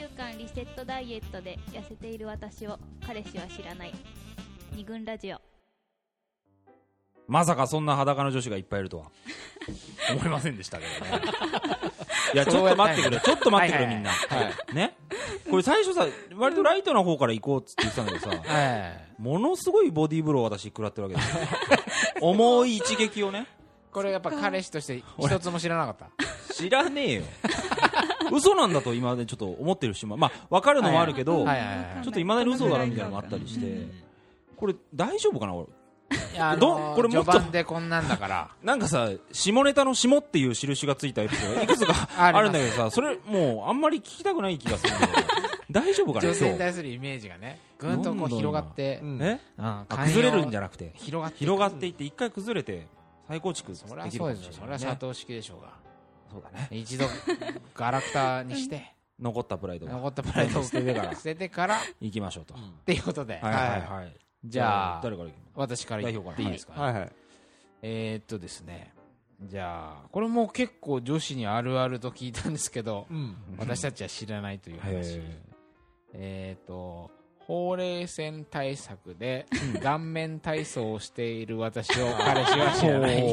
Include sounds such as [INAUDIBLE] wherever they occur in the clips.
週間リセットダイエットで痩せている私を彼氏は知らない。二軍ラジオ。まさかそんな裸の女子がいっぱいいるとは。[LAUGHS] 思いませんでしたけどね。[LAUGHS] いやちょっと待ってくれ。ちょっと待ってくれみんな。ね？これ最初さ割とライトな方から行こうっつって言ってたんだけどさ [LAUGHS] はいものすごいボディーブローを私食らってるわけですよ。重い一撃をね。これやっぱ彼氏として一つも知らなかった。知らねえよ [LAUGHS] 嘘なんだと今までちょっと思ってるしまあ分かるのもあるけど、ちょっといまだに嘘だろみたいなのもあったりして、これ大丈夫かな？俺いやあどのこれもっと序盤でこんなんだから。[LAUGHS] なんかさ下ネタの下っていう印がついたエピソードがいくつか [LAUGHS] あるんだけどさそれもうあんまり聞きたくない気がするんだけど大丈夫かな？女性に今対するイメージがねぐんとこう広がってうん日え？うん。あ崩れるんじゃななくて。広がって広がっていって一回崩れて再構築できるかそれないそうですよ。それは佐藤式でしょうがそうだね。一度ガラクタにして。[LAUGHS] 残ったプライドが。残ったプライドを捨ててから。[LAUGHS] 捨ててからっ行きましょうと。ていうことで。はいはいはい。じゃあ誰から私から言っていいですかねはいはい。えーっとですね。じゃあこれも結構女子にあるあると聞いたんですけどうん。私たちは知らないというはい話えーっとほうれい線対策で顔面体操をしている私を彼氏は知らない。な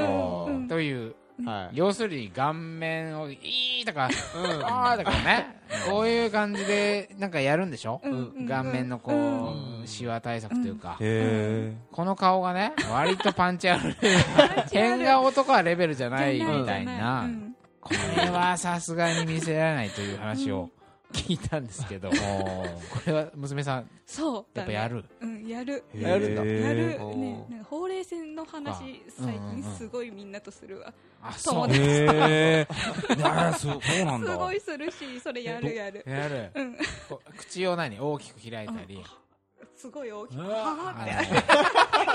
るほうん [LAUGHS] というどはい。要するに顔面を「いい」とか「うん。あー」とかね。こういう感じでなんかやるんでしょ？うん。顔面のこうん。うシワ対策というか。へこの顔がね割とパンチある。[LAUGHS] 変顔とかはレベルじゃないみたいな。うん。これはさすがに見せられないという話を聞いたんですけどこれは娘さんそう。やっぱやる？うんやる。えやるんだやる。ねなんかほうれい線の話最うんうんうん。近すごいみんなとするわ。あそう友達へえそうそうなんだ。すごいするしそれやるやる。やる？うん。口を何？大きく開いたり？すごい大きく。うはって。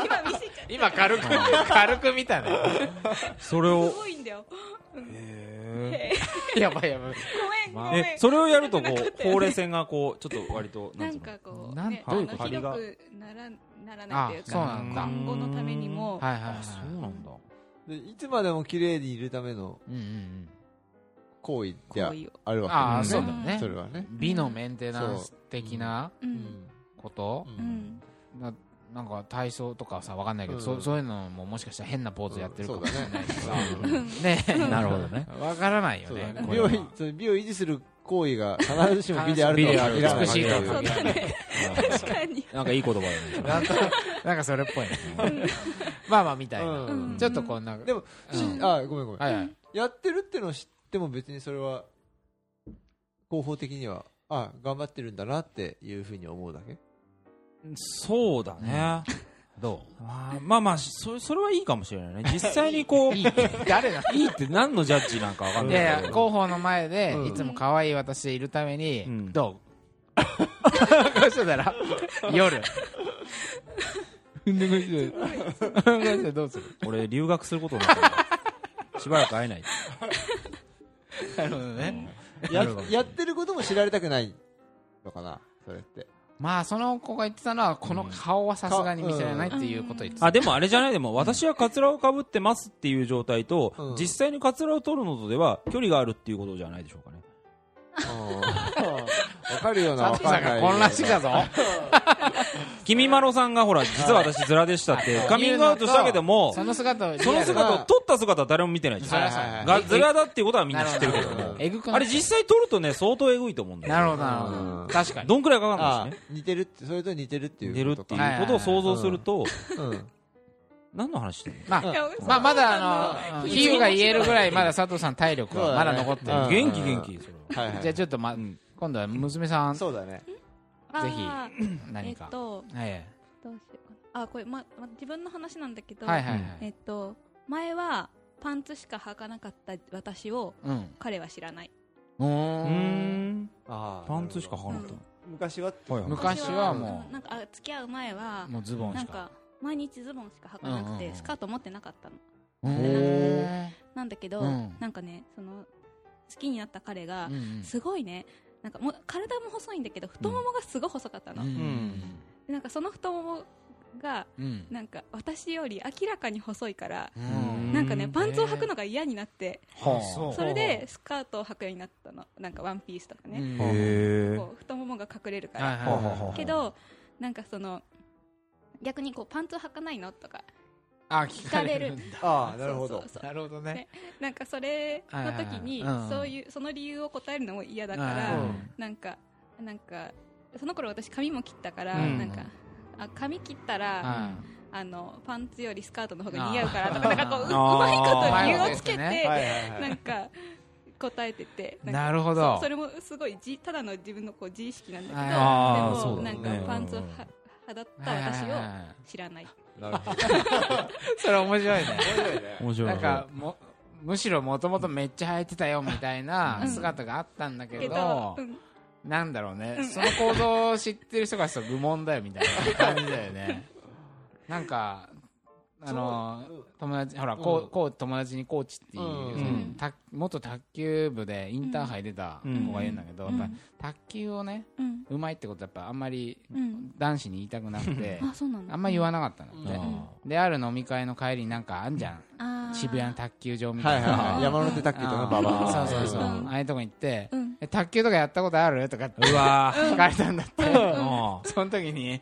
今見せちゃっ今軽く軽く見たね。たそれをすごいんだよ。へやばいやばい。ごめんごめん。ええそれをやるとこうほうれい線がこうちょっと割となんつうの？かこうなんねどういうことあの広くならならないというあそうなかんだ。今後のためにも。はいはいはい。あそうなんだ。でいつまでも綺麗にいるためのうんうんうん行為であ行為を。あるわけああですねそうだよね。それはね。美のメンテナンス的なこと？ううんんななんか体操とかさわかんないけど、うん。そそういうのももしかしたら変なポーズやってるかもしれないしさ、[LAUGHS] うん。ね。なるほどね。わからないよね。美をその美を維持する行為が必ずしも美であるとは限ら。[LAUGHS] ない美しいと。はそう限らないだね確かに。なんかいい言葉だね。なんとなんかそれっぽいね。まあまあみたいな、うん。ちょっとこうな。んかでもしうん。あごめんごめん。はいはい。やってるってのを知っても別にそれは広報的にはあ頑張ってるんだなっていうふうに思うだけそうだね。どあーまあまあそそれはいいかもしれないね。[LAUGHS] 実際にこうういい誰だ？[LAUGHS] いいって何のジャッジなんかわかんいないけど。やいや広報の前で、うん。いつも可愛い私でいるために、うん。どう？こうしてたら？夜。どうする？俺留学することになったから。しばらく会えない。なるほどね。ややってることも知られたくないのかなそれってまあその子が言ってたのはこの顔はさすがに見せられないっていうことを言ってた。あでもあれじゃない？でも私はカツラをかぶってますっていう状態と、うん。実際にカツラを取るのとでは距離があるっていうことじゃないでしょうかねわかるようなんかんな混乱してきたぞ。[LAUGHS] 君まろさんがほら実は私ズラでしたってカミングアウトしたけどもその姿をその姿を撮った姿は誰も見てない。じゃんがズラだっていうことはみんな知ってるけども。あれ実際撮るとね相当えぐいと思うんだよなるほどなるほうん。ど確かに。どんくらいかかるんあですね。似てるってそれと似てるっていう出るってことかいうことを想像するとうん。何の話してるの？まあまあまだあの比喩が言えるぐらいまだ佐藤さん体力はまだ残ってる。元気元気それは。はいはい。じゃあちょっとまうん今度は娘さん。ぜそうだね。あー。え [CLEARS THROAT] 何か。っとはいどうしようかな。あこれまま自分の話なんだけどはいはいはい。えっと前はパンツしか履かなかった私をうん。彼は知らない。うーん。あーパンツしか履かなかった。うん。昔は昔はもう。んなんかあ付き合う前はうもうズボンしか。なんか毎日ズボンしか履かなくうんうんうん。てスカート持ってなかったの。なんだけどうん。なんかねその好きになった彼がうんうん。すごいねなんかもう体も細いんだけど太ももがすごい細かったの、うん。でなんかその太ももがうん。なんか私より明らかに細いからうん。なんかねパンツを履くのが嫌になってはあ。それでスカートを履くようになったの。なんかワンピースとかね、こう太ももが隠れるから、けどなんかその逆にこうパンツ履かないの？とかあ聞かれるああなるほど。そうそうそう。なるほどね。なんかそれの時にそういうその理由を答えるのも嫌だかうらん。なんかなんかその頃私髪も切ったからうん。なんかあ髪切ったらはあのパンツよりスカートの方が似合うからとかなんかこううまいこと理由をつけてなんか答えててなるほど。そそれもすごいじただの自分のこう自意識なんだけどでもなんかパンツをは肌った私を知らないなるほど。それ面白いね。面白いね。面白い。なんかもむしろもともとめっちゃ履いてたよみたいなうん。姿があったんだけけどど、うん。なんだろうね、うん。その行動を知ってる人がすると愚問だよみたいな感じだよね。[LAUGHS] なんかあのそう。友達ほら、うん。こうこう友達にコーチっていう、うん。元卓球部でインターハイ出た子がいるんだけど、うん。やっぱ卓球をねうん。うまいってことはやっぱあんまりうん。男子に言いたくなくて [LAUGHS] あそうなんだあんま言わなかったんだって、うん。である飲み会の帰りになんかあんじゃん。渋谷の卓球場みたいな、はいはいはい。山手卓球とかババア。そうそうそう、うん。ああいうとこに行って、うん。え卓球とかやったことある？とかって。うわー。聞かれたんだって、あその時に、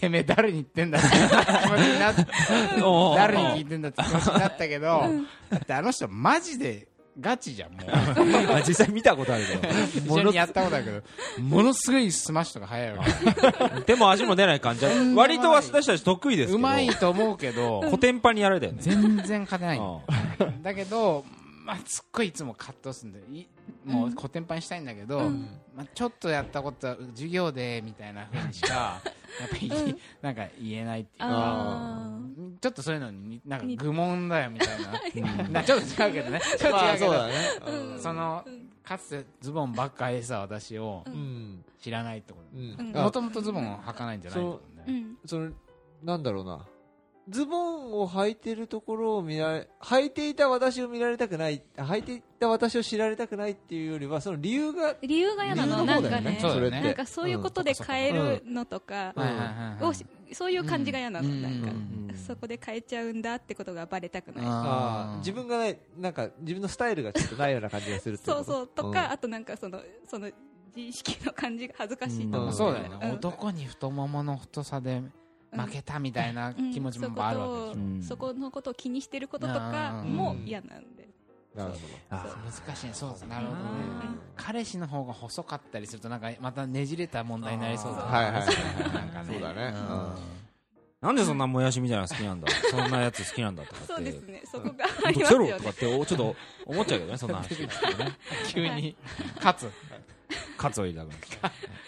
てめえ誰に言ってんだって気持ちになって。ー誰に聞いてんだって気持ちになったけど、だってあの人マジでガチじゃん、もう。[LAUGHS] あ実際見たことあるけ [LAUGHS] 一緒にやったことあるけど、ものすごいスマッシュとか速いわ。[LAUGHS] 手も足も出ない感じ。割と私たち得意ですけど。うまいと思うけど、コテンパンにやられたよね。全然勝てない。んだようん。だけど、まあ、すっごいいつも葛藤するんで、いもうコテンパンにしたいんだけど、まあ、ちょっとやったことは授業でみたいなふうにしか、[LAUGHS] やっぱり、なんか言えないっていうか、あちょっとそういうのに、なんかに愚問だよみたいな。[LAUGHS] なちょっと違うけどね。ちょっとまあ違うけど、そうだね。うん。その、かつてズボンばっかりでさ、私をうん。知らないってこと。うん。うん。もともとズボンを履かないんじゃないってことね。うん。そのなんだろうなズボンを履いてるところを見られ履いていた私を見られたくない履いていた私を知られたくないっていうよりはその理由が理由が嫌なの理由なんかね。そうだよね。なんかそういうことで変えるのとかをしそういう感じが嫌なのうん。なんか。うん。そこで変えちゃうんだってことがバレたくない。自分がないなんか自分のスタイルがちょっとないような感じがするってこと？そうそう。とかあとなんかそのその自意識の感じが恥ずかしいとん。思そうだよね、ん。男に太ももの太さで負けたみたいな気持ちもあるわけでしょ、うん。そこのことを気にしてることとかも嫌なんで。なるほあ難しいね。そうです。なるほどね。うん。彼氏の方が細かったりするとなんかまたねじれた問題になりそうだ。ねはいはいはい。なんかそうだね。なんでそんなもやしみたいなの好きなんだ？そんなやつ好きなんだとかって。そうですね。そこがありますよね。とかっておちょっと思っちゃうけどねそんな話。ね [LAUGHS] 急に。[LAUGHS] 勝つ。カツを入れたくなる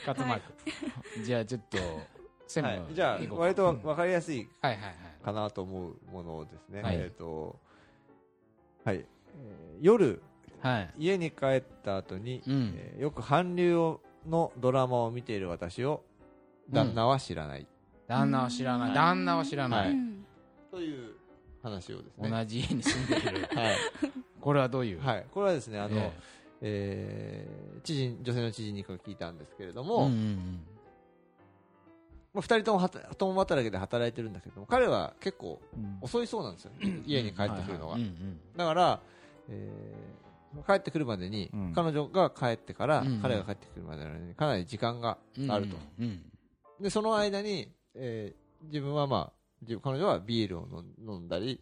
勝つマーク、じゃあちょっとはい。じゃあ割と分かりやすいかなと思うものをですね、はいえっ、とはい、えー夜はい。家に帰った後に、うん。えーよく韓流をのドラマを見ている私を旦那は知らない、旦那は知らない。旦那は知らない、という話をですね。同じ家に住んでいる。はい、これはどういう、はい、これはですねあの、ええ。ー知人女性の知人に聞いたんですけれどえも、うんうんまあ、2人ともはた共働きで働いてるんだけども彼は結構うん。遅いそうなんですよ、[CLEARS THROAT] 家に帰ってくるのが、だから、えー帰ってくるまでに、うん。彼女が帰ってから、うん彼が帰ってくるまでにかなり時間がうんあると、うんでその間に、えー自分はまあ自分彼女はビールを飲んだり、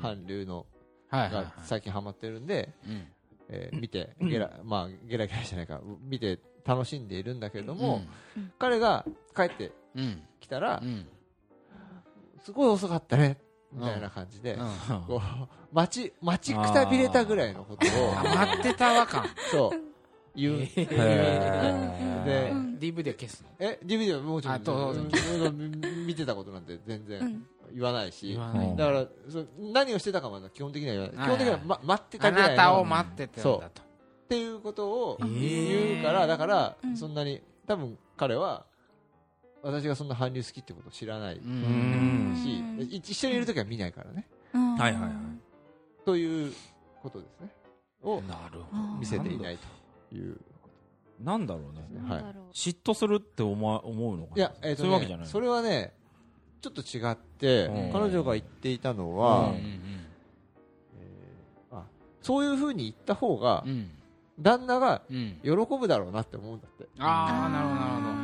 韓流のが最近ハマってるんで、うん。えー見てゲラ、[CLEARS THROAT] まあ、ゲラゲラじゃないか見て楽しんでいるんだけれども、彼が帰ってうん。きたら、うんすごい遅かったねみたいな感じで、うん。こう待ち待ちくたびれたぐらいのことをあ待ってたわ感。そう。言う、へへーで、うん。DVD は消すのえ DVD はもちろん見てたことなん。て全然うん。言わないし、だからそ何をしてたかは基本的には言わない、はい。基本的には、ま、待ってたあぐらいのなたを待ってたんだと。っていうことを言うから、だから、うん。そんなに多分彼は私がそんな韓流好きってことを知らないし、一緒にいる時は見ないからね。うん。はいはいはい。ということですね。をなるほあー見せていないというなんだろうね。はい。嫉妬するって思わ思うのかな？いや、えーそういうわけじゃないそれはねちょっと違って、うん。彼女が言っていたのは、うんあそういうふうに言った方が、旦那がうん。喜ぶだろうなって思うんだって。ああなるほどなるほうんど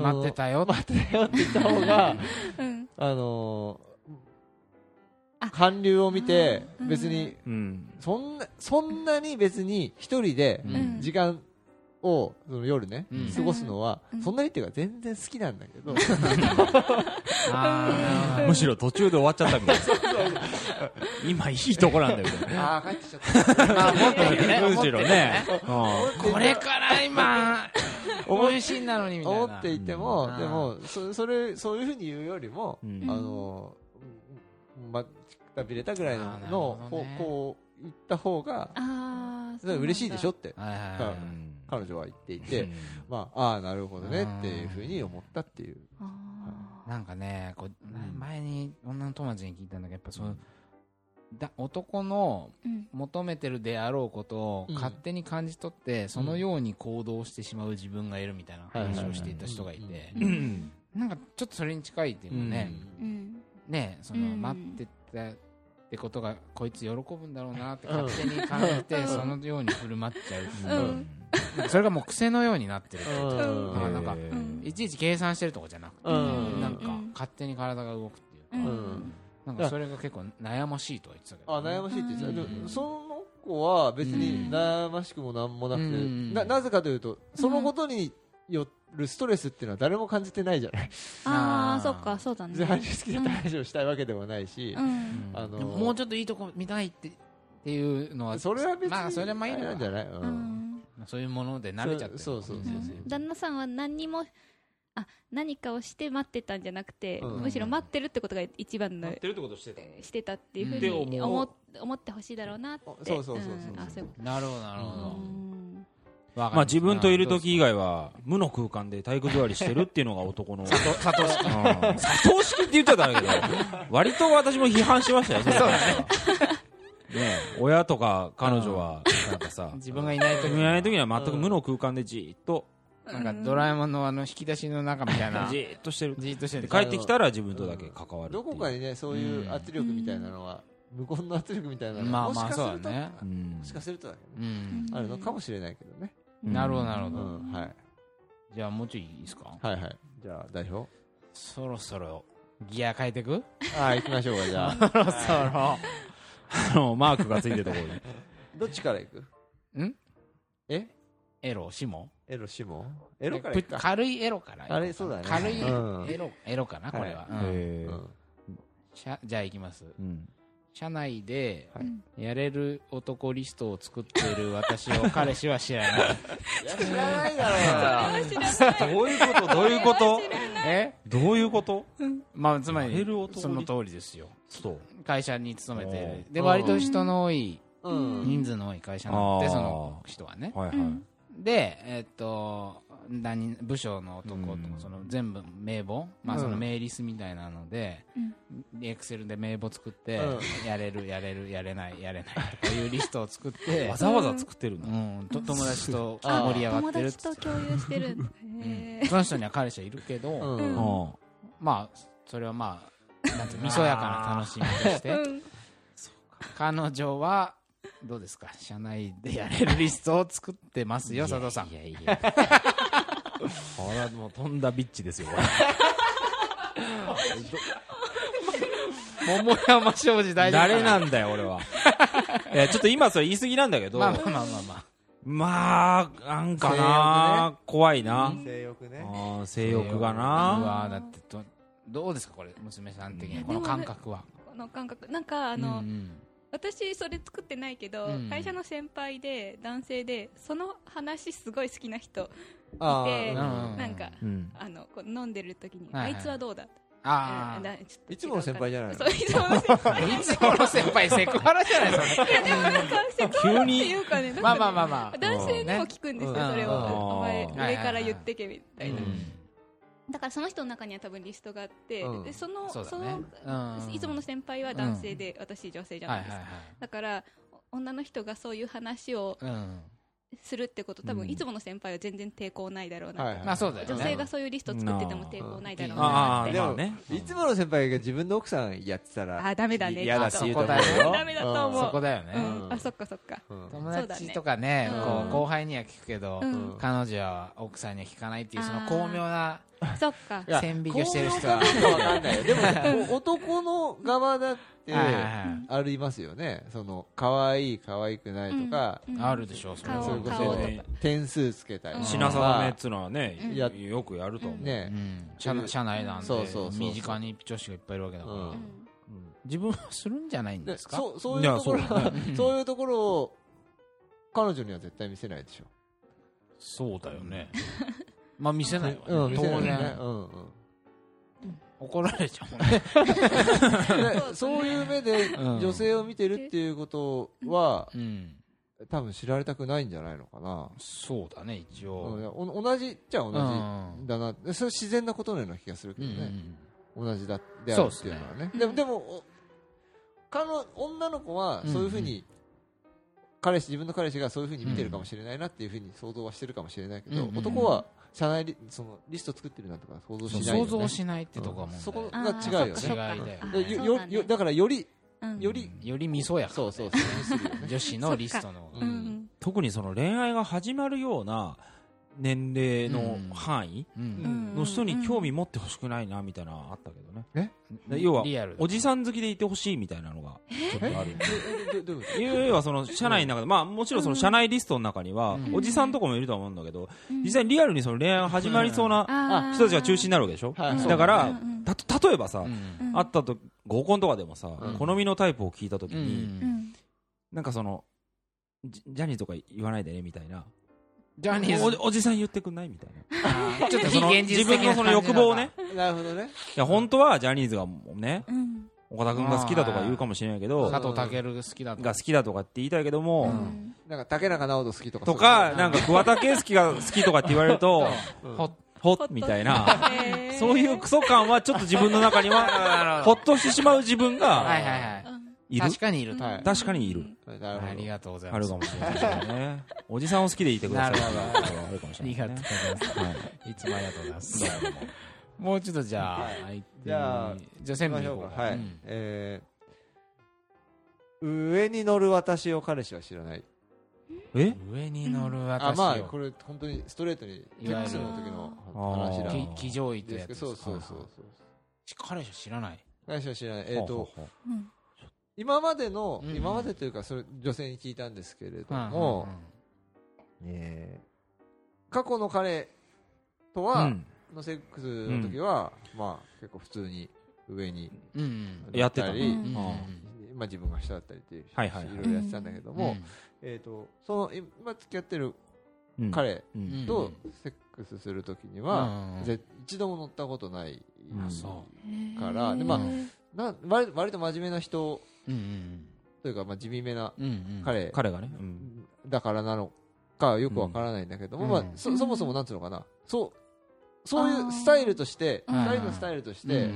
待ってたよ。待ってたよって言った方が、うん。あの韓流を見て別に、うん。そんな、そんなに別に一人でうん。時間を、その夜ねうん、過ごすのはうん、そんなにっていうか全然好きなんだけど、[LAUGHS] むしろ途中で終わっちゃったみたいな。今いいとこなんだよ。ああ、帰ってきちゃった。むしろね。これから今思いしんなのにみたいな。思っていてもう、ん。でも、そそれ、そういうふうに言うよりも、うん。あのー、ま、くたびれたぐらいのほ、どね。こうこう言った方が、あそれは嬉しいでしょょって、彼女は言っていて、うん。まあ、ああ、なるほどねっていうふうに思ったっていう。なんかねこう前に女の友達に聞いたんだけどやっぱそのだ男のうん。求めてるであろうことをうん。勝手に感じ取って、そのように行動してしまう自分がいるみたいな話をしていた人がいて、うんなんかちょっとそれに近いっていうかね、うん。ねそのうん。待ってたってことがこいつ喜ぶんだろうなって勝手に感じて、うん。そのように振る舞っちゃうっていう。うん。なん。かそれがもう癖のようになってるっていう。かなんかうん。いちいち計算してるとかじゃなくて、うん。なんかうん。勝手に体が動くっていうか、うん。うんなんかそれが結構悩ましいとは言ってたけど、あ悩ましいって言ってた、その子は別にうん。悩ましくもなんもなくて、うん。ななぜかというとそのことによるストレスっていうのは誰も感じてないじゃない、ああそっかそうだね。好きだった話をしたいわけでもないし、うん。あのでももうちょっといいとこ見たいってっていうのはそれは別に、まあそれはまあいいんじゃない、うん。うん。そういうもので慣れちゃってるそうそうそうそううん。旦那さんは何にもあ何かをして待ってたんじゃなくて、うん。むしろ待ってるってことが一番のやってるってことしてたしてたっていうふうに思う。思思ってほしいだろうなって。そうそうそうそう。うん。あそういうこなるほどなるほとど、うん。まあ自分といる時以外は無の空間で体育座りしてるっていうのが男の佐藤式うん。佐藤式って言っちゃったんだけど割と私も批判しましたよそね。ね親とか彼女はなんかさ [LAUGHS] 自分がいない時自分がいない時には全く無の空間でじーっとなんかドラえもんのあの引き出しの中みたいな。[LAUGHS] じーっとしてる。じーっとしてる。で帰ってきたら自分とだけ関わるどこかにねそういう圧力みたいなのは、無言の圧力みたいなのが、まあもしまあそうだかすると、ね。うん。もしかするとだけうどあるのかもしれないけどね、なるほどなるほうど、んはい、じゃあもうちょいいいですか？はいはい。じゃあ代表？そろそろギア変えてく？ああ行きましょうかじゃあ。[LAUGHS] そろそろ。[LAUGHS] あのマークがついてるところに。どっちから行く？ん？え？エロシモ？エロシモ？エロからか。軽いエロからあれそうだね。軽いうん。エロエロかなこれは、はいうん。へー。うん。しゃじゃあ行きます。うん。社内ではい。やれる男リストを作っている私を [LAUGHS] 彼氏は知らない。いや知らないだろうなどういうこと？どういうこと？え？どういうこと？まあつまりやれる男リその通りですよ。そう。会社に勤めてで割と人の多いうん。人数の多い会社なのであー。その人はね。はいはいでえっと何部署の男とうん。その全部名簿まあうん。その名リスみたいなのでエクセルで名簿作ってうやれるやれるやれないやれないとかいうリストを作って [LAUGHS] わざわざ作ってるん。だうん。と友達とあ盛り上が友ってるっつって達と共有してるうん。その人には彼氏はいるけど、うん。うん。まあそれはまあなんてみそやかな楽しみとして。彼女はどうですか？社内でやれるリストを作ってますよ佐藤さん。いやいやこれはもうとんだビッチですよこれ。桃山商事大丈夫誰なんだよ俺は。[LAUGHS] いやちょっと今それ言い過ぎなんだけど。まあまあまあまあまあ。まあなんかな怖いな。性欲ね。性欲がうなわだってどどうですかこれ娘さん的にこの感覚は。この感覚。なんかあの、うん私それ作ってないけど、うん。会社の先輩で男性でその話すごい好きな人あでーうん。なんかうん。あのこう飲んでる時に、はいはい。あいつはどうだあうんだちょっと違ういつもの先輩じゃないの？いつもの先輩。あいつもの先輩セクハラじゃないですかいやでもなんかセクハラっていうかねまあまあまあまあ。男性にも聞くんですよ、うんそれを、うん。お前うん上から言ってけみたいな、うんだからその人の中には多分リストがあって、うん。でそのそね。の、うん。いつもの先輩は男性で、私女性じゃないです。か、はいはい。だからお女の人がそういう話をはいうんするってこと。多うん。分いつもの先輩は全然抵抗ないだろうな、はいはいまあそうだよね。女性がそういうリスト作ってても抵抗ないだろうあなってあまあね。いつもの先輩が自分の奥さんやってたらあダメだね。嫌だって言うとそこだよ [LAUGHS] ダメだと思う。そこだよね、うん、あそっかそっか。うん友達とかねこう後輩には聞くけど、うん。彼女は奥さんには聞かないっていうその巧妙なそっか。線引きをしてる人は。でも男の側だってはいはいはい。ありますよね。その可愛い可愛くないとか、うんあるでしょうそれそれこそ点数つけたり。とか品定めっつうのはねよくやると思う。ね。うん。社内社内なんでそうそうそうそう。身近に女子がいっぱいいるわけだから、うん。自分はするんじゃないんでですか？そうそういうところそうは [LAUGHS] そういうところを彼女には絶対見せないでしょ。そうだよね。まあ見せないわね、当然。うんうん怒られちゃうもんね。で [LAUGHS] そういう目でうん。女性を見てるっていうことはうん。多分知られたくないんじゃないのかな、そうだね一う応同じっちゃ同じうん。だな。でそれ自然なことのような気がするけうんどね、同じだであるっていうのはね。うんでもでもお彼女女の子はそういうふうに、彼氏自分の彼氏がそういうふうに見てるかもしれないなっていうふうに想像はしてるかもしれないけど、うんうん。男は社内リそのリスト作ってるなんとか想像しないよ、ね、想像しないってとこはもう、そこあが違うよね。違いだよそっか。でよそうだねよだからよりうん。よりより味噌やからそうそうそう女子のリストの。ううん。ん。特にその恋愛が始まるような年齢の範囲の人に興味持ってほしくないなみたいなのあったけどね。うん。要はおじさん好きでいてほしいみたいなのがちょっとある要はその社内の中で、まあもちろんその社内リストの中にはうん、おじさんとかもいるとは思うんだけど、うん。実際にリアルにその恋愛が始まりそうな人たちが中心になるわけでしょ？だから例えばさ、うん。うん会ったと合コンとかでもさ、うん。好みのタイプを聞いたときうに、うん。なんかそのジジャニーズとか言わないでねみたいなジャニーズ。おおじさん言ってくんないみたいな。[LAUGHS] ちょっと非その自分のその欲望をね。となるほどね。いや本当はジャニーズがねうん。岡田君が好きだとか言うかもしれないけど佐藤健が好きだとが好きだとかって言いたいけども、うん。なんか竹中直人好きとかとかなんか桑田佳祐が好きとかって言われると [LAUGHS] うん。ほっほっみたいな。そういうクソ感はちょっと自分の中には [LAUGHS] ほっとしてしまう自分がはいはいはい。うんいる？確かにいる。とはい。確かにいる。なるほど。ありがとうございます。あるかもしれないですよね。おじさんを好きでいてくださいなるほど。あるかもしありがれないでとうごすねざいます。い。つもありがとうございます。もうちょっとじゃあはい。じゃあじゃあ専務に行こうか。はい、うん。えー上に乗る私を彼氏は知らない。え？上に乗るあ私まあをこれ本当にストレートにいわゆる X の時の。あー。話だき騎乗位とですけどやつですそうそうそうそう。彼氏は知らない。彼氏は知らない。えっ、とほうほうほううん今までの、うん今までというかそれ女性に聞いたんですけれどうんも、えー過去の彼とは、うん。のセックスの時は、まあ結構普通に上にうんうん。やってただりうん。うんあまあ自分が下だったりっていう、はいはいはい。ろいろやってたんだけども、えっ、とその今付き合ってるうん。彼うん。とセックスする時には、ぜ一度も乗ったことないうんそからでまあうんな割割と真面目な人ううんというか、まあ、地味めなうんうん。彼。彼がね。うん。だからなのかよくわからないんだけども、うん。まあ、そそもそもなんつうのかな。そうそういうスタイルとしてあー二人のスタイルとして、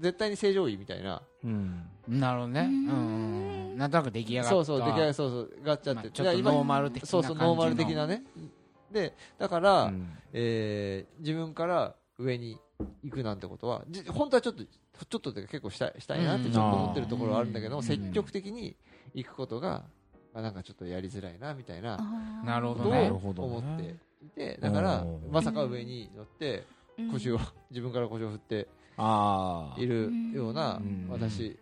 絶対に正常位みたいな。うん。なるほどね。ううんなんとなく出来上がった。そうそう出来上がりそうそうがっちゃって、まあちょっとノーマル的なそうそうノーマル的なね。でだから、うん。えー自分から上に行くなんてことはじ本当はちょっとちょっとで結構したいしたいなってちょっと思ってるところはあるんだけど積極的に行くことが、まあ、なんかちょっとやりづらいなみたいなあー。なるほことどね。なるほどをね思っていてだからうん。まさか上に乗ってうん。腰を自分から腰を振ってああいるようなうん。私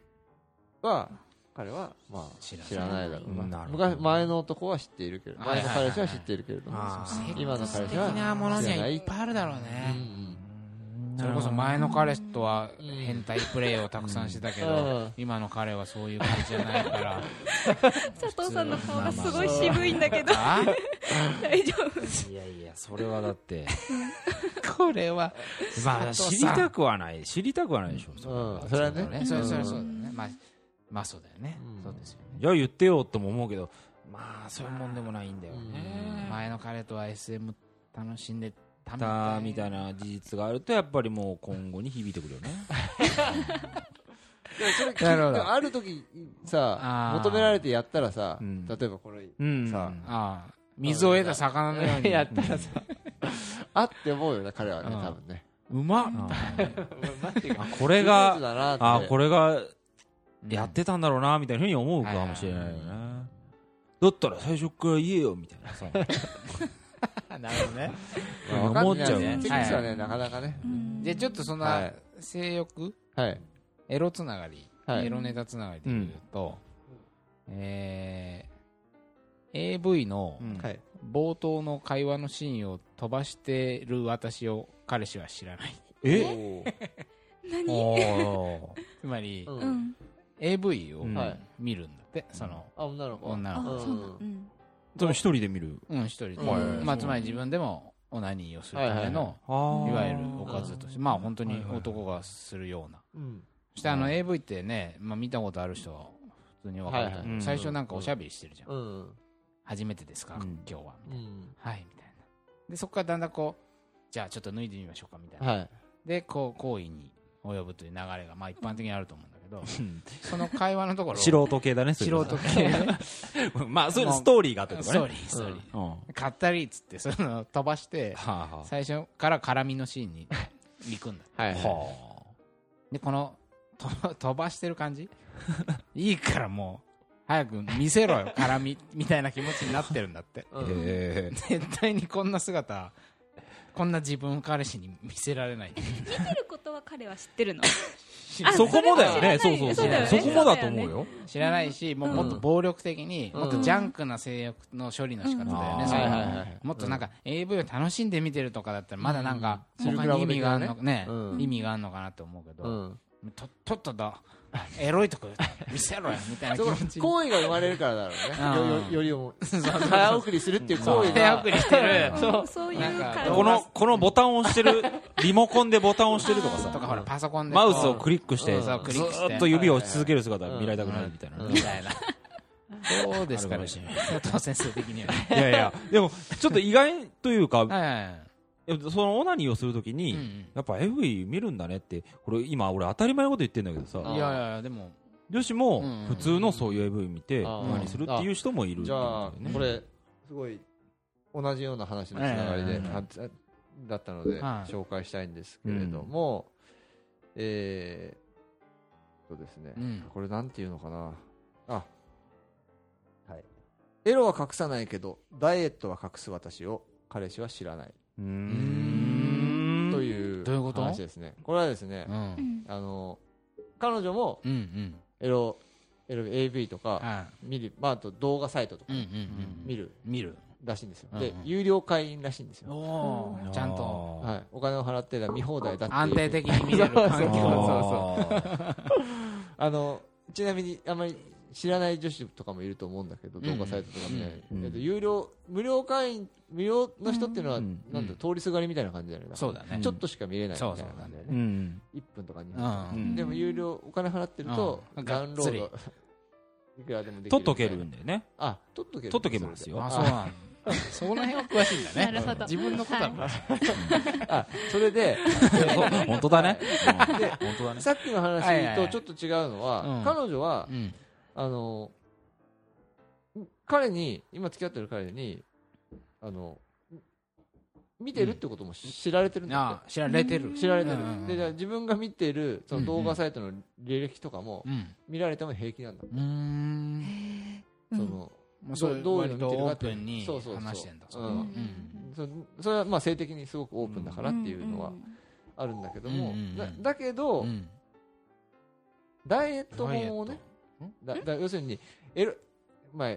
は彼はまあ知らない。だろううん。な昔前の男は知っているけどはい前の彼氏は知っているけれども今の彼氏的はなものに知らないはいっぱいあるだろううねんそれこそ前の彼とはうん。変態プレイをたくさんしてたけうどん。今の彼はそういう感じじゃないから。[LAUGHS] 佐藤さんの顔がすごい渋いんだけど。あ [LAUGHS] 大丈夫。いやいやそれはだって。[LAUGHS] これは。まあ知りたくはない。知りたくはないでしょそれうんそれはね。ね。それそれそう。だねまあまあそうだよね。うん。そうですよね。じゃあ言ってよとも思うけどまあそういうもんでもないんだよね。前の彼とは SM 楽しんでたたみたいな事実があるとやっぱりもう今後に響いてくるよね。[LAUGHS] それなるほど。ある時さ求められてやったらさ、うん。例えばこれうん。さああ水を得た魚のように。やったらさ [LAUGHS] あって思うよね彼はねうん。多分ね。うまっ [LAUGHS] あこれがあこれがうん。やってたんだろうなみたいなふうに思うかもしれないよね。だったら最初から言えよみたいなさ [LAUGHS] なるほどね。[LAUGHS] まあわかんない思っちゃうね。チェックスはねはいなかなかね。うん。でちょっとそんはない。性欲？はい。エロつながり。はい。エロネタつながりで言うとえー AV の冒頭の会話のシーンを飛ばしてる私を彼氏は知らない。え？[LAUGHS] 何？おつまりううん。ん。AV を見るんだってそのあ女の子あ女の子一人で見る？うん一人で。はい。まあつまり自分でもオナニーをするためのあいわゆるおかずとして。まあ本当に男がするような。うん。そしてあの AV ってねまあ見たことある人は普通に分かるとはい思はい。う最初なんかおしゃべりしてるじゃん。うん初めてですか、うん。今日は。うん。はい、みたいな。で、そこからだんだんこう、じゃあちょっと脱いでみましょうか、みたいな。はい。で、こう、行為に及ぶという流れが、まあ一般的にあると思うんだけど、うん。その会話のところを、素人系だね素人系。ね、[LAUGHS] まあそれストーリーがあってとかね。ストーリー、ストーリー。うん。は買ったりっつって、その飛ばして、あは最初から絡みのシーンに行くんだ。はいあはで、この、と飛ばしてる感じ？[LAUGHS] いいからもう、早く見せろよ、絡み、みたいな気持ちになってるんだって。あうえ。絶対にこんな姿、こんな自分彼氏に見せられない。[LAUGHS] 見てることは彼は知ってるの？そこもだよね。そうそうそう。そこもだと思うよ。知らないし、もうもっと暴力的に、うん。もっとジャンクな性欲の処理の仕方だよね、うん。それははいはいはいもっとなんか AV を楽しんで見てるとかだったらまだなんかうん他に意味があるの意味があるのかなって思うけうど、とっととエロいとこ見せろよみたいな気そ持ちう行為が生まれるからだろうね。よりも早送りするっていう行為が早送りしてるそうそういうなんか感じ。このこのボタンを押してるリモコンでボタンを押してるとかさ。とかほらパソコンで。マウスをクリックしてうん。ずそうクリックして。ーっと指を押し続ける姿見られたくないみたいな。うん。みたいな。どうですかね。佐藤先生的には。ねいやいや。でもちょっと意外というかはいはいはい。いやそのオナニーをするときに、うんうん。やっぱ AV 見るんだねってこれ今俺当たり前のこと言ってんだけどさ。あいやいやいやでも。女子もうん普通のそういう AV 見てあオナニーするっていう人もいるじゃあこれすごい同じような話のつながりでだったのではい。紹介したいんですけれどもえーっとですねうん。これなんていうのかな。あ。はい。エロは隠さないけどダイエットは隠す私を彼氏は知らないというどういうこと？話ですね。これはですねあの彼女もエロエロ AV とかは見る、まあ、あと動画サイトとか見る。見る。らしいんですよ、で有料会員らしいんですよ、ちゃんと。はい、お金を払ってりゃ見放題だっていう。安定的に見れる環境。[LAUGHS] そうそうあ [LAUGHS] あのちなみにあんまり知らない女子とかもいると思うんだけど、うん。動画サイトとか見ない、うん。えっと有料無料会員無料の人っていうのは、うん。なんだ通りすがりみたいな感じだよねそうだね。ちょっとしか見れないみたいな感じだよね、ん1分とか2分でも有料お金払ってると、うん。ダウンロード。[LAUGHS] いくらでもできる取っとけるみんだよね。あ取っとける取っとけますよ。あそうなんだ。その辺は詳しいんだね。なるほど。自分のことは詳しい。あそれで [LAUGHS] 本当だね。うん。で本当だね。さっきの話とちょっと違うのは、うん。彼女は、うんあの彼に今付き合ってる彼にあの見てるってことも知られてるんだって、あ知られてる。知られてる、うんうんうんでじゃあ自分が見てるその動画サイトの履歴とかもうん。見られても平気なんだ、うーん。そのまあそれどういうの見てるかってプンにそうそうそう。話してんだうん。うん。そそれはまあ性的にすごくオープンだからっていうのはあるんだけども、うんうんうんだだけど、うん。ダイエット本をねだだ要するにエロ、まあ、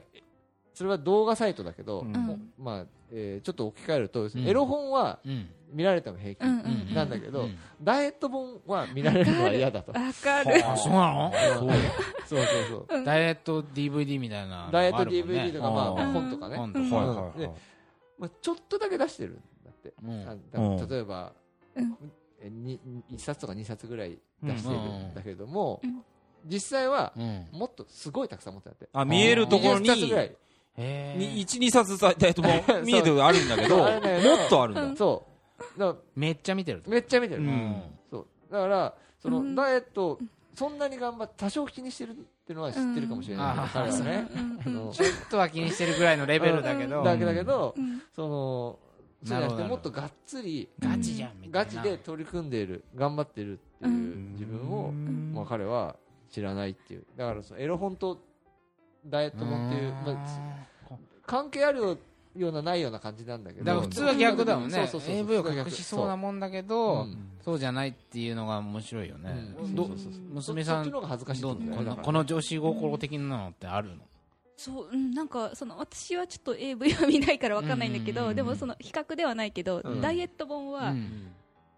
それは動画サイトだけど、うん。もうまあえーちょっと置き換えると、ん。エロ本はうん。見られても平気、うんうんなんだけど、うん。ダイエット本は見られるのは嫌だと。わかる。あそうなの？そうそうそう。ダイエット DVD みたいなのがあダイエット DVD とか、まあ、本とかね、本とうん。かでまあ、ちょっとだけ出してるんだって、うん。例えば、うん。えに1冊とか2冊ぐらい出してるんだけども、うん実際はうん。もっとすごいたくさん持ってあって。あ見えるところ20に冊ぐらい。へー。に12冊ダイエット本見えてるあるんだけど [LAUGHS] もっとあるんだ。うん。そう。だからめっちゃ見てると。めっちゃ見てる、うん。そう。だからその、うん。ダイエットそんなに頑張って多少気にしてるっていうのは知ってるかもしれない。彼はね。ちょっとは気にしてるぐらいのレベルだけど。だけだけど、うん。そのそうじゃなくてもっとがっつりガチじゃんみたいな。ガチで取り組んでいる頑張ってるっていううん自分を、うん。まあ、彼は知らないっていう。だからそのエロ本とダイエット本っていう、まあ、関係あるようなないような感じなんだけどだから普通は逆だもんね。そうそうそう AV を隠しそうなもんだけどうんそうじゃないっていうのが面白いよね。どうん。そうそうそう娘さんそっちの方が恥ずかしいこのこの女子心的なのってあるの？そう、うん、なんかその私はちょっと AV は見ないからわかんないんだけど、うん。うんうんでもその比較ではないけど、うん。ダイエット本はうん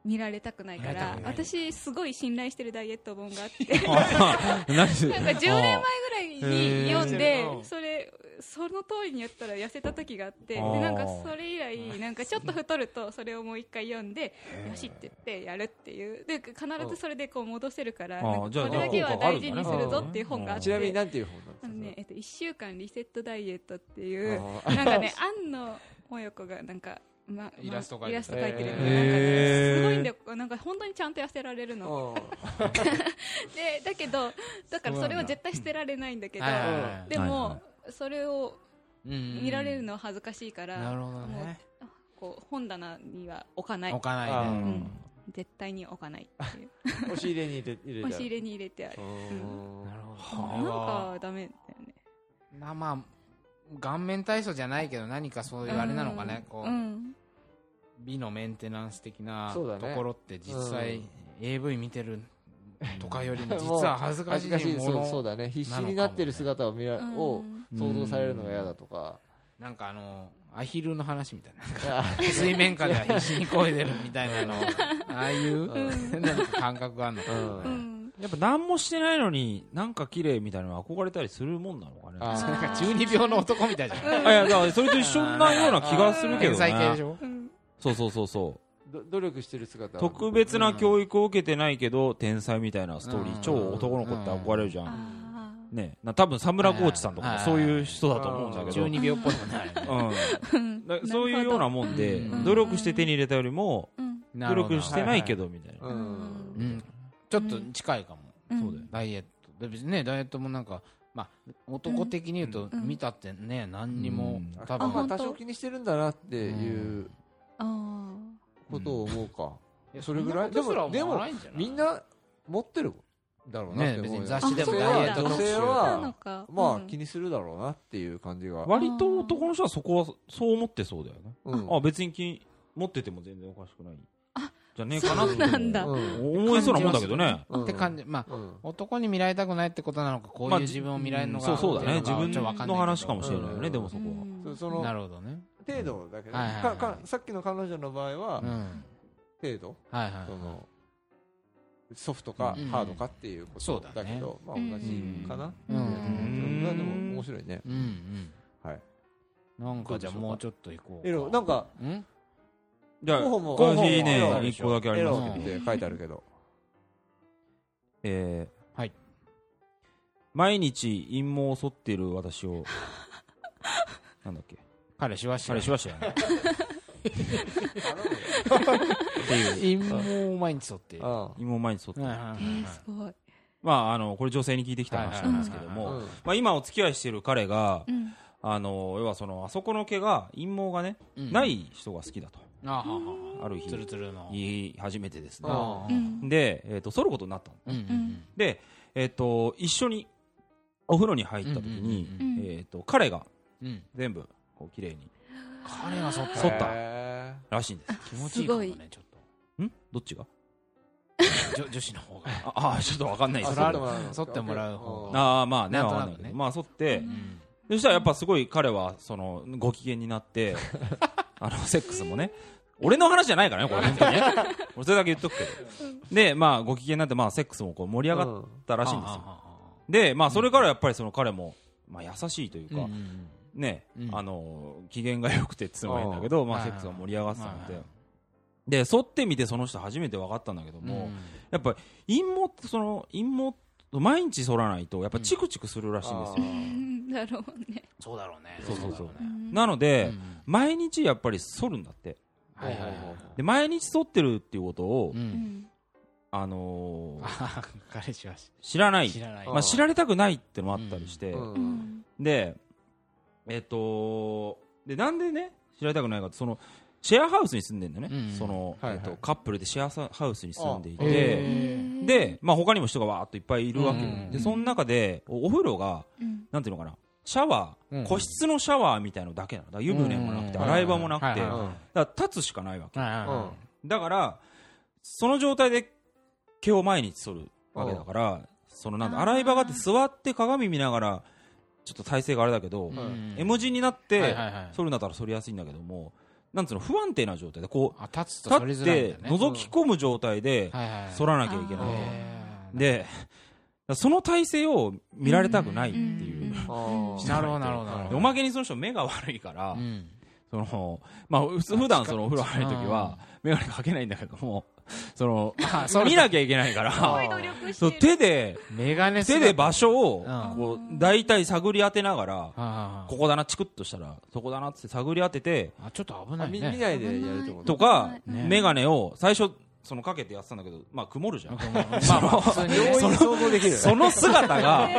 見られたくないから、私すごい信頼してるダイエット本があって。[LAUGHS] 何なんか10年前ぐらいに読んへでーそれその通りにやったら痩せた時があってでなんかそれ以来なんかちょっと太るとそれをもう一回読んでよしって言ってやるっていう。で必ずそれでこう戻せるからこれだけは大事にするぞっていう本があってちな。みになん。ていう本なんですかねえっと、1週間リセットダイエットっていうなんかね [LAUGHS] 庵野もよこがなんか、ままイラスト描いてる。イラスト描いてるのがへー。なんかねすごいんだよなんか本当にちゃんと痩せられるの。う。ん [LAUGHS] でだけどだからそれは絶対捨てられないんだけどはいはいはい。でもそれをうん見られるのは恥ずかしいから、なるほどね。もうこう本棚には置かない。置かないあー。でうん。絶対に置かないっていう。[LAUGHS] 押し入れに入れ入れてある。押し入れに入れてある。うん。なるほどなんかダメだよね。まあまあ顔面体操じゃないけど何かそういうあれなのかねこう。うん。美のメンテナンス的なところって実う際ん AV 見てるとかよりも [LAUGHS] 実は恥ずかしいそういものそうだね。必死になってる姿を見らうん。を想像されるのが嫌だとか。なんかあのアヒルの話みたいな。[LAUGHS] 水面下では必死に漕いでるみたいなの。ああいううん。[LAUGHS] なんか感覚があるのかうな、うんやっぱ何もしてないのになんか綺麗みたいなの憧れたりするもんなのかね。あそれなんか中二病の男みたいじゃん。[LAUGHS] あいやだからそれと一緒なような気がするけど天才系でしねょうん。そうそうそうそう。ど努力してる姿は。特別な教育を受けてないけど天才みたいなストーリーうん。超男の子って憧れるじゃん。あね。な多分サムラコーチさんとかもはいそういう人だと思うんだけど。中二病っぽい。もん。ねうん。だそういうようなもんでうん。努力して手に入れたよりもうん。努力してないけどみたいな。うん。うんちょっと近いかも、うん。そうだよ。ダイエット。で別にねダイエットもなんかまあ男的に言うとうん。見たってね何にもうん。多分多少気にしてるんだなっていうあことを思うか。それぐらい？でも思わないんじゃない？みんな持ってるだろうなって思うよね別に雑誌でもあダイエット女性はか。まあうん。気にするだろうなっていう感じが。割と男の人はそこはそう思ってそうだよね。うん。あ別に気持ってても全然おかしくないじゃねえかなってそうなんだ。うん思いそうなもんだけどね。うん。って感じ。まあうん。男に見られたくないってことなのかこういう自分を見られるのが、そうそうだね。自分のがちょっとわかんないけど。の話かもしれないよねうんでもそこは。うん。そそのなるほどね。程度だけどさっきの彼女の場合はうん。程度？はいはいそのソフトかうん。ハードかっていうことそうだけどまあ同じかな。うん。うん。まあでも面白いね。うんうん。はい。なんかじゃあもうちょっと行こうなんかん？じゃあ候補も私候補もね一個だけありますけどって書いてあるけど。えーはい。毎日陰謀を剃っている私を [LAUGHS] なんだっけ？彼氏は知らない。彼氏は知らない。っていう陰謀を毎日剃っている。あ陰謀を毎日剃ってえーすごい。まああのこれ女性に聞いてきた話なんですけどはいもうんまあ今お付き合いしている彼がうん。あの要はそのあそこの毛が陰謀がねうん。ない人が好きだとあはは。ある日。ツルツルの。言い始めてですね。でえーと剃ることになったの。うんうんでえっと一緒にお風呂に入った時にうんうんえっと彼がうん。全部こう綺麗に彼が剃った。らしいんです。気持ちいいかもすねちょっん？どっちが？と女女子の方が。ああちょっとわかんないです。それけどは剃ってもらう方が。ああまあねなまあ剃って。うん。そしたらやっぱすごい彼はそのご機嫌になって [LAUGHS] あのセックスもね。俺の話じゃないからねこれ本当にね。[LAUGHS] 俺それだけ言っとくけど。でまあご機嫌になってまあセックスもこう盛り上がったらしいんですよ。でまあそれからやっぱりその彼もまあ優しいというかねうん。あの機嫌が良くてってのも変だけどまあはいセックスが盛り上がってたので。で剃ってみてその人初めて分かったんだけどもやっぱ陰謀その陰謀毎日剃らないとやっぱチクチクするらしいんですよ。うんだろうね。そうだろうね。そうそうそう。ね。なのでうん。毎日やっぱり剃るんだって。はいはいはいで毎日剃ってるっていうことをあのーあ彼氏は知らない。知らない。まあ、知られたくないってのもあったりして、うん。うん。でえっ、とでなんでね知られたくないかってそのシェアハウスに住んでんだよね、うん。その、はいはい。とカップルでシェアハウスに住んでいて、で、まあ、他にも人がわーっといっぱいいるわけ。よ、うんうんうん。でその中でおお風呂がうん。なんていうのかなシャワー、うん。個室のシャワーみたいのだけなの？だ湯船もなくて、うん。洗い場もなくて、だはいから立つしかないわけ。だからその状態で毛を毎日剃るわけだからそのなん洗い場があって座って鏡見ながらちょっと体勢があれだけど、うん。M 字になって、剃るんだったら剃りやすいんだけどもなんつうの不安定な状態でこうあ立って覗き込む状態で剃らなきゃいけない、でその体勢を見られたくないっていう、なるほどなるほど。なるほどでおまけにその人目が悪いから、うん。そのまあ、普段そのお風呂入るときは眼鏡かけないんだけどもそのあそう見なきゃいけないからそう手でメガネ手で場所をうん。こう大体探り当てながらあここだなチクッとしたらそこだなって探り当ててあちょっと危あないね。見見ないでやるととかね。眼鏡を最初そのかけてやってたんだけどまあ曇るじゃん。まあ [LAUGHS] まあ普通にね容易に想像できる。よねその姿が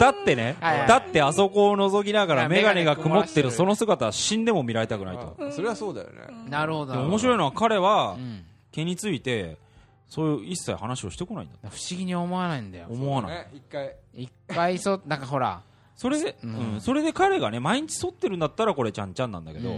だってね [LAUGHS] はいはい。だってあそこを覗きながらはい眼鏡が曇ってるその姿は死んでも見られたくないと。あそれはそうだよね。なるほど。で面白いのは彼はうん。毛についてそういう一切話をしてこないんだ不思議に思わないんだよ。思わない。ね一回。一回そ [LAUGHS] なんかほら。それで、ううん。ん、それで彼がね毎日剃ってるんだったらこれちゃんちゃんなんだけど、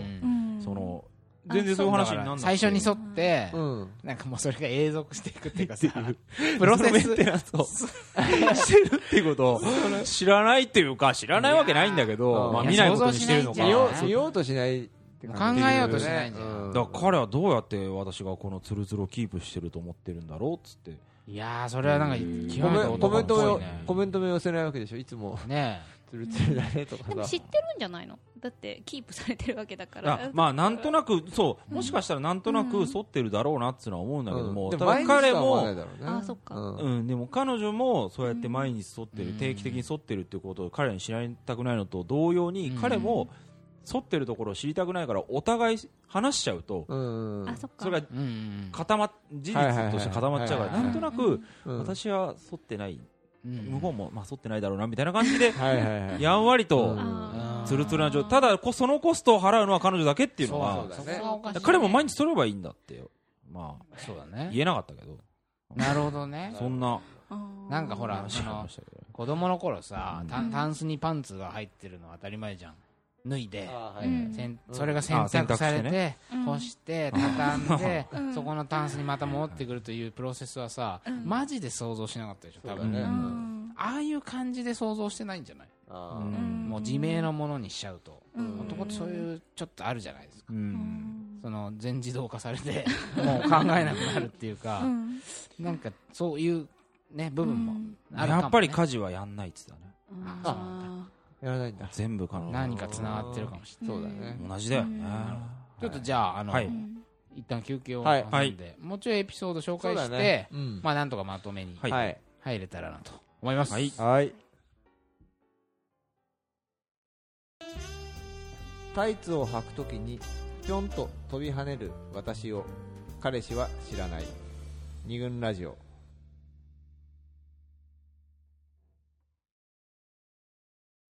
その全然そういう話になんなくて。最初に沿ってうん。なんかもうそれが永続していくっていうかさ [LAUGHS] プロセス。メンテナンスをしてるっていうこと？を知らないっていうか知らないわけないんだけど、まあ、見ないことにしてるのか。見よう見ようとしない。考えようとしないんじゃんうん。だから彼はどうやって私がこのツルツルをキープしてると思ってるんだろうっつって。いやーそれはなんか極コメめてコメントも寄せないわけでしょ？いつも。ねツルツルだねとかでもさ知ってるんじゃないの？だってキープされてるわけだから。あまあなんとなくそう。もしかしたらなんとなく剃ってるだろうなっていうのは思うんだけども、うん。彼もあそっか。うん。うん、でも彼女もそうやって毎日剃ってる、うん。定期的に剃ってるっていうことを彼に知られたくないのと同様に、うん。彼も剃ってるところを知りたくないからお互い話しちゃうと、うん。あそっか。それが固まっ事実として固まっちゃうから、なんとなく、うん。私は剃ってない、うん向こうも、まあ、剃ってないだろうなみたいな感じで、[LAUGHS] はいはいはい。やんわりとうん。あー。ツルツルな状態、ただこそのコストを払うのは彼女だけっていうのが彼も毎日剃ればいいんだって、まあ、そうだね。言えなかったけど、なるほどね。[LAUGHS] そんななんかほら話がありましたけど。子供の頃さうん。タンタンスにパンツが入ってるのは当たり前じゃん脱いでそれが洗濯されて干して畳んで [LAUGHS] うん。そこのタンスにまた戻ってくるというプロセスはさうん。マジで想像しなかったでしょ多分ね。うん。ああいう感じで想像してないんじゃない？もう自明のものにしちゃうと。うん。男ってそういうちょっとあるじゃないですか。その全自動化されてもう考えなくなるっていうかうん。なんかそういうね部分もあるかもね。やっぱり家事はやんないっつってたね。あやらないんだ。全部彼女何かつながってるかもしれない。そうだね。同じだよね、ちょっとじゃああのはい。一旦休憩をはい。挟んでもうちょいエピソード紹介してだね。うん。まあなんとかまとめにはい。はい入れたらなと思います。はい。はい。タイツを履くときにぴょんと飛び跳ねる私を彼氏は知らない。二軍ラジオ